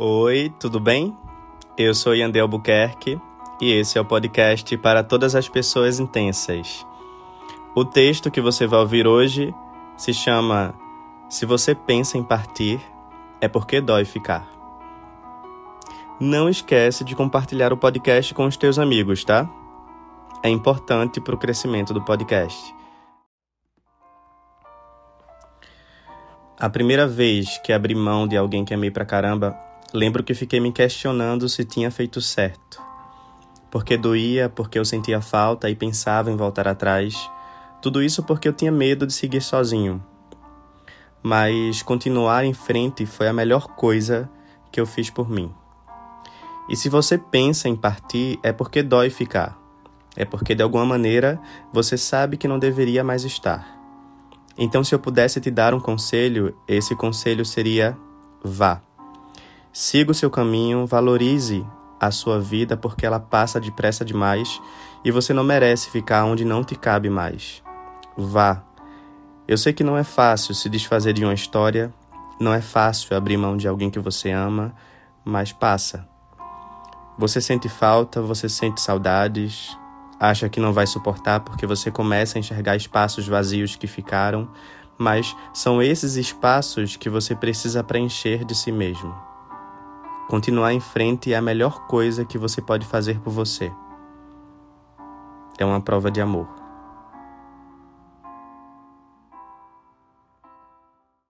Oi, tudo bem? Eu sou Yandel Albuquerque e esse é o podcast para todas as pessoas intensas. O texto que você vai ouvir hoje se chama Se você pensa em partir, é porque dói ficar. Não esquece de compartilhar o podcast com os teus amigos, tá? É importante para o crescimento do podcast. A primeira vez que abri mão de alguém que amei pra caramba Lembro que fiquei me questionando se tinha feito certo. Porque doía, porque eu sentia falta e pensava em voltar atrás. Tudo isso porque eu tinha medo de seguir sozinho. Mas continuar em frente foi a melhor coisa que eu fiz por mim. E se você pensa em partir, é porque dói ficar. É porque de alguma maneira você sabe que não deveria mais estar. Então, se eu pudesse te dar um conselho, esse conselho seria: vá. Siga o seu caminho, valorize a sua vida porque ela passa depressa demais e você não merece ficar onde não te cabe mais. Vá. Eu sei que não é fácil se desfazer de uma história, não é fácil abrir mão de alguém que você ama, mas passa. Você sente falta, você sente saudades, acha que não vai suportar porque você começa a enxergar espaços vazios que ficaram, mas são esses espaços que você precisa preencher de si mesmo. Continuar em frente é a melhor coisa que você pode fazer por você. É uma prova de amor.